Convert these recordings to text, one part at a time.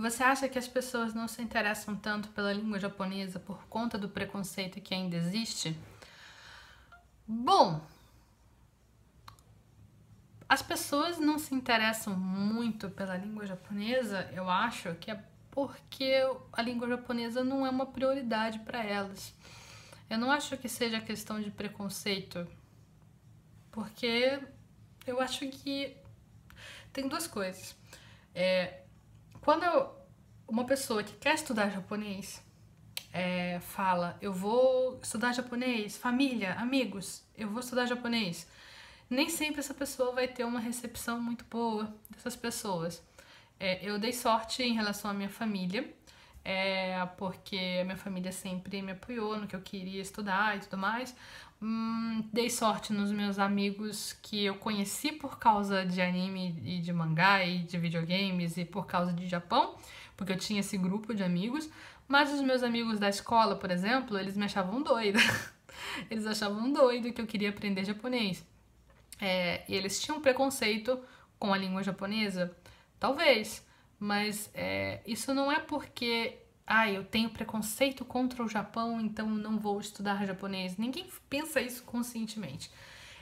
Você acha que as pessoas não se interessam tanto pela língua japonesa por conta do preconceito que ainda existe? Bom, as pessoas não se interessam muito pela língua japonesa, eu acho que é porque a língua japonesa não é uma prioridade para elas. Eu não acho que seja questão de preconceito, porque eu acho que tem duas coisas. É, quando uma pessoa que quer estudar japonês é, fala, eu vou estudar japonês, família, amigos, eu vou estudar japonês, nem sempre essa pessoa vai ter uma recepção muito boa dessas pessoas. É, eu dei sorte em relação à minha família, é, porque minha família sempre me apoiou no que eu queria estudar e tudo mais. Hum, dei sorte nos meus amigos que eu conheci por causa de anime e de mangá e de videogames e por causa de Japão, porque eu tinha esse grupo de amigos. Mas os meus amigos da escola, por exemplo, eles me achavam doida. eles achavam doido que eu queria aprender japonês. É, e eles tinham preconceito com a língua japonesa? Talvez, mas é, isso não é porque ah, eu tenho preconceito contra o Japão, então não vou estudar japonês. Ninguém pensa isso conscientemente.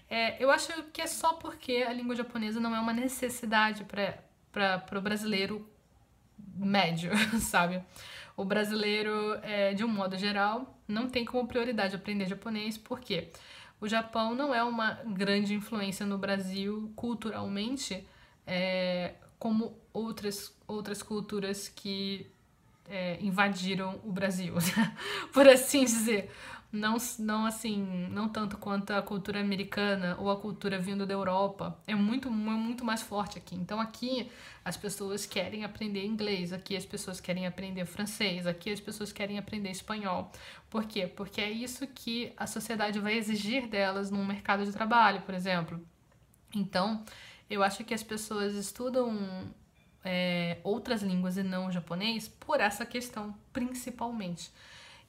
É, eu acho que é só porque a língua japonesa não é uma necessidade para o brasileiro médio, sabe? O brasileiro, é, de um modo geral, não tem como prioridade aprender japonês, porque o Japão não é uma grande influência no Brasil culturalmente, é, como outras, outras culturas que é, invadiram o Brasil, por assim dizer. Não, não assim, não tanto quanto a cultura americana ou a cultura vindo da Europa. É muito, muito mais forte aqui. Então aqui as pessoas querem aprender inglês, aqui as pessoas querem aprender francês, aqui as pessoas querem aprender espanhol. Por quê? Porque é isso que a sociedade vai exigir delas no mercado de trabalho, por exemplo. Então, eu acho que as pessoas estudam é, outras línguas e não o japonês por essa questão, principalmente.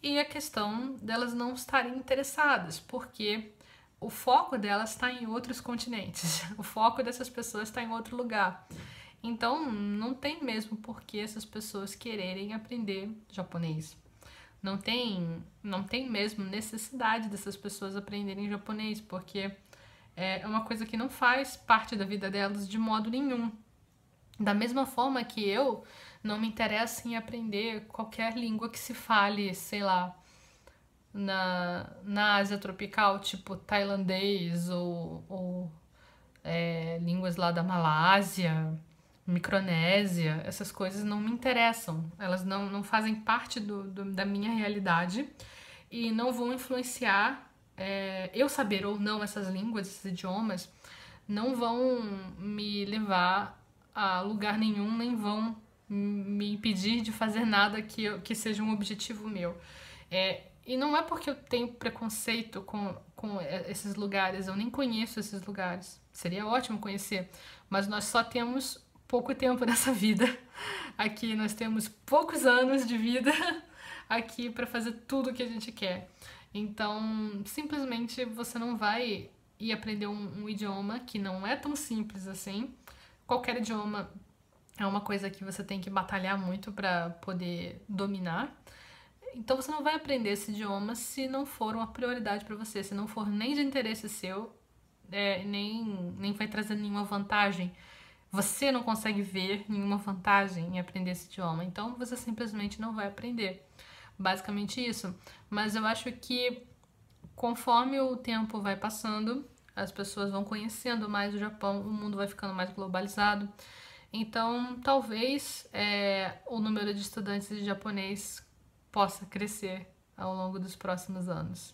E a questão delas não estarem interessadas, porque o foco delas está em outros continentes, o foco dessas pessoas está em outro lugar. Então, não tem mesmo por que essas pessoas quererem aprender japonês. Não tem, não tem mesmo necessidade dessas pessoas aprenderem japonês, porque é uma coisa que não faz parte da vida delas de modo nenhum. Da mesma forma que eu não me interesso em aprender qualquer língua que se fale, sei lá, na, na Ásia tropical, tipo tailandês ou, ou é, línguas lá da Malásia, Micronésia, essas coisas não me interessam. Elas não, não fazem parte do, do da minha realidade e não vão influenciar é, eu saber ou não essas línguas, esses idiomas, não vão me levar a lugar nenhum, nem vão me impedir de fazer nada que, que seja um objetivo meu. É, e não é porque eu tenho preconceito com, com esses lugares, eu nem conheço esses lugares. Seria ótimo conhecer, mas nós só temos pouco tempo nessa vida. Aqui nós temos poucos anos de vida aqui para fazer tudo o que a gente quer. Então, simplesmente você não vai ir aprender um, um idioma que não é tão simples assim qualquer idioma é uma coisa que você tem que batalhar muito para poder dominar. Então você não vai aprender esse idioma se não for uma prioridade para você, se não for nem de interesse seu, é, nem, nem vai trazer nenhuma vantagem. Você não consegue ver nenhuma vantagem em aprender esse idioma, então você simplesmente não vai aprender. Basicamente isso. Mas eu acho que conforme o tempo vai passando, as pessoas vão conhecendo mais o Japão, o mundo vai ficando mais globalizado. Então, talvez é, o número de estudantes de japonês possa crescer ao longo dos próximos anos.